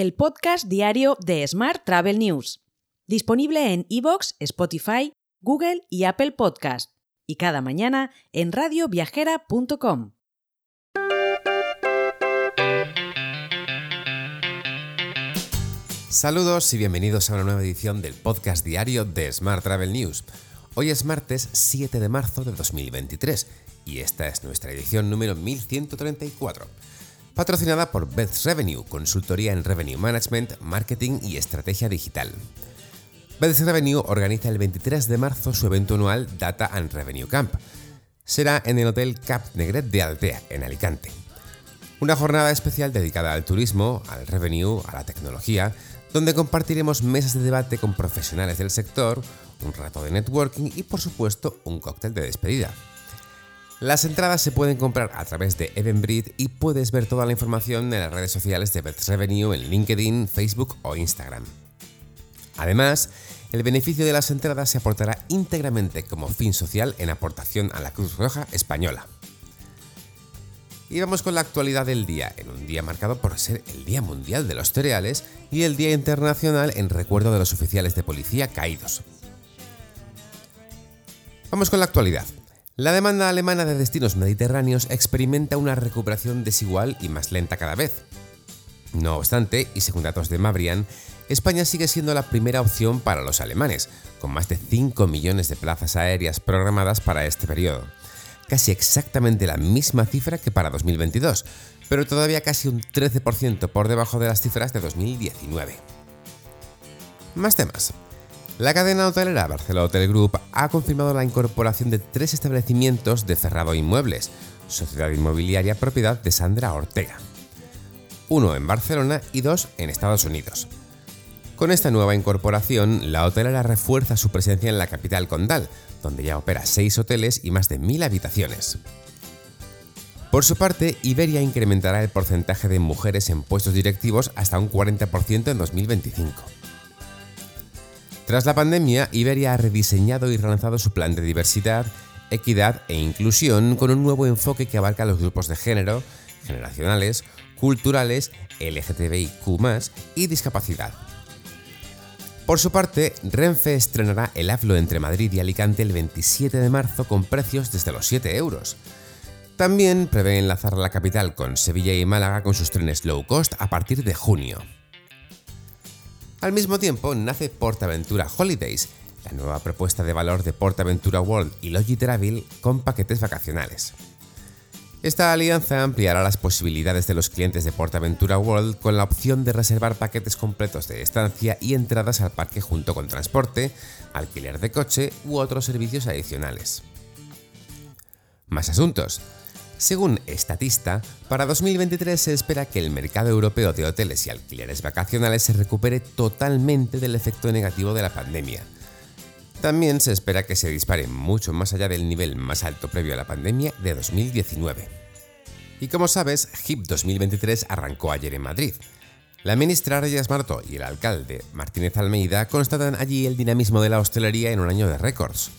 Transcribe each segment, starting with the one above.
el podcast diario de Smart Travel News, disponible en iVoox, Spotify, Google y Apple Podcast, y cada mañana en radioviajera.com. Saludos y bienvenidos a una nueva edición del podcast diario de Smart Travel News. Hoy es martes 7 de marzo de 2023 y esta es nuestra edición número 1134, patrocinada por Beth Revenue, consultoría en Revenue Management, Marketing y Estrategia Digital. Beth Revenue organiza el 23 de marzo su evento anual Data and Revenue Camp. Será en el Hotel Cap Negret de Altea, en Alicante. Una jornada especial dedicada al turismo, al revenue, a la tecnología, donde compartiremos mesas de debate con profesionales del sector, un rato de networking y por supuesto un cóctel de despedida. Las entradas se pueden comprar a través de Eventbrite y puedes ver toda la información en las redes sociales de Beth Revenue en LinkedIn, Facebook o Instagram. Además, el beneficio de las entradas se aportará íntegramente como fin social en aportación a la Cruz Roja Española. Y vamos con la actualidad del día, en un día marcado por ser el Día Mundial de los Cereales y el Día Internacional en recuerdo de los oficiales de policía caídos. Vamos con la actualidad. La demanda alemana de destinos mediterráneos experimenta una recuperación desigual y más lenta cada vez. No obstante, y según datos de Mabrian, España sigue siendo la primera opción para los alemanes, con más de 5 millones de plazas aéreas programadas para este periodo casi exactamente la misma cifra que para 2022, pero todavía casi un 13% por debajo de las cifras de 2019. Más temas. La cadena hotelera Barcelona Hotel Group ha confirmado la incorporación de tres establecimientos de Cerrado Inmuebles, sociedad inmobiliaria propiedad de Sandra Ortega. Uno en Barcelona y dos en Estados Unidos. Con esta nueva incorporación, la hotelera refuerza su presencia en la capital condal, donde ya opera seis hoteles y más de mil habitaciones. Por su parte, Iberia incrementará el porcentaje de mujeres en puestos directivos hasta un 40% en 2025. Tras la pandemia, Iberia ha rediseñado y relanzado su plan de diversidad, equidad e inclusión con un nuevo enfoque que abarca los grupos de género, generacionales, culturales, LGTBIQ y discapacidad. Por su parte, Renfe estrenará el AFLO entre Madrid y Alicante el 27 de marzo con precios desde los 7 euros. También prevé enlazar la capital con Sevilla y Málaga con sus trenes low cost a partir de junio. Al mismo tiempo, nace PortAventura Holidays, la nueva propuesta de valor de PortAventura World y Logitravel con paquetes vacacionales. Esta alianza ampliará las posibilidades de los clientes de PortAventura World con la opción de reservar paquetes completos de estancia y entradas al parque junto con transporte, alquiler de coche u otros servicios adicionales. Más asuntos. Según Estatista, para 2023 se espera que el mercado europeo de hoteles y alquileres vacacionales se recupere totalmente del efecto negativo de la pandemia. También se espera que se dispare mucho más allá del nivel más alto previo a la pandemia de 2019. Y como sabes, HIP 2023 arrancó ayer en Madrid. La ministra Reyes Martó y el alcalde Martínez Almeida constatan allí el dinamismo de la hostelería en un año de récords.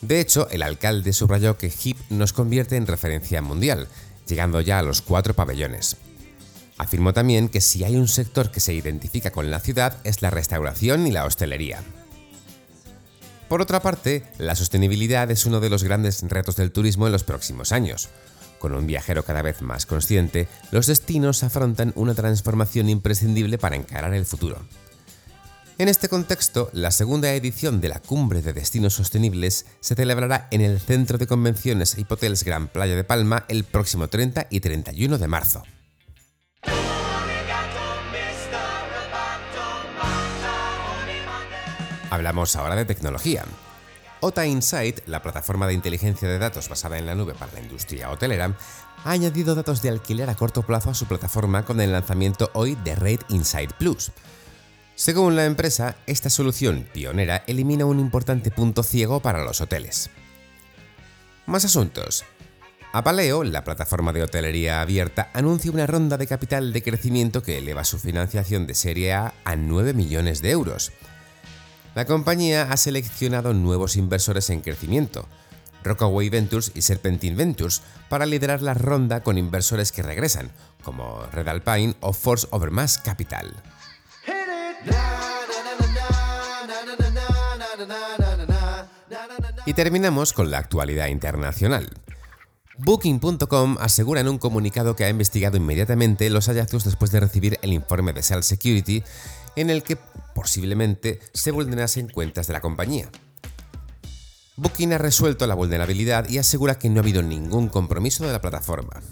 De hecho, el alcalde subrayó que HIP nos convierte en referencia mundial, llegando ya a los cuatro pabellones. Afirmó también que si hay un sector que se identifica con la ciudad es la restauración y la hostelería. Por otra parte, la sostenibilidad es uno de los grandes retos del turismo en los próximos años. Con un viajero cada vez más consciente, los destinos afrontan una transformación imprescindible para encarar el futuro. En este contexto, la segunda edición de la Cumbre de Destinos Sostenibles se celebrará en el Centro de Convenciones y Hotels Gran Playa de Palma el próximo 30 y 31 de marzo. Hablamos ahora de tecnología. OTA Insight, la plataforma de inteligencia de datos basada en la nube para la industria hotelera, ha añadido datos de alquiler a corto plazo a su plataforma con el lanzamiento hoy de Rate Insight Plus. Según la empresa, esta solución pionera elimina un importante punto ciego para los hoteles. Más asuntos. Apaleo, la plataforma de hotelería abierta, anuncia una ronda de capital de crecimiento que eleva su financiación de Serie A a 9 millones de euros. La compañía ha seleccionado nuevos inversores en crecimiento, Rockaway Ventures y Serpentine Ventures para liderar la ronda con inversores que regresan, como Red Alpine o Force Overmass Capital. Y terminamos con la actualidad internacional. Booking.com asegura en un comunicado que ha investigado inmediatamente los hallazgos después de recibir el informe de Sales Security en el que posiblemente se vulnerasen cuentas de la compañía. Booking ha resuelto la vulnerabilidad y asegura que no ha habido ningún compromiso de la plataforma.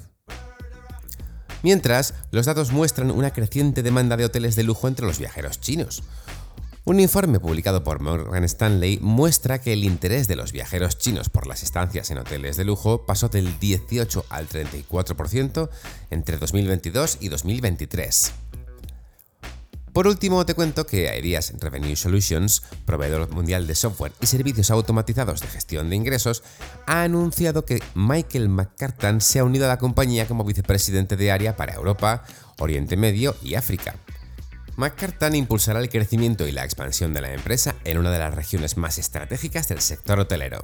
Mientras, los datos muestran una creciente demanda de hoteles de lujo entre los viajeros chinos. Un informe publicado por Morgan Stanley muestra que el interés de los viajeros chinos por las estancias en hoteles de lujo pasó del 18 al 34% entre 2022 y 2023. Por último, te cuento que Aereas Revenue Solutions, proveedor mundial de software y servicios automatizados de gestión de ingresos, ha anunciado que Michael McCartan se ha unido a la compañía como vicepresidente de área para Europa, Oriente Medio y África. McCartan impulsará el crecimiento y la expansión de la empresa en una de las regiones más estratégicas del sector hotelero.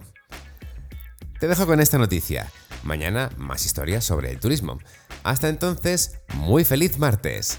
Te dejo con esta noticia. Mañana más historias sobre el turismo. Hasta entonces, muy feliz martes.